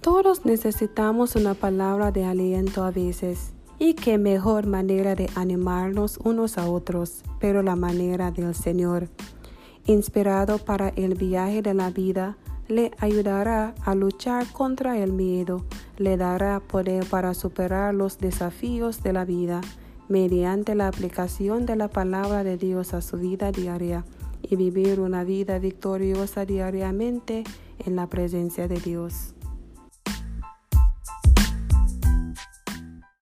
Todos necesitamos una palabra de aliento a veces. Y qué mejor manera de animarnos unos a otros, pero la manera del Señor. Inspirado para el viaje de la vida, le ayudará a luchar contra el miedo, le dará poder para superar los desafíos de la vida mediante la aplicación de la palabra de Dios a su vida diaria y vivir una vida victoriosa diariamente en la presencia de Dios.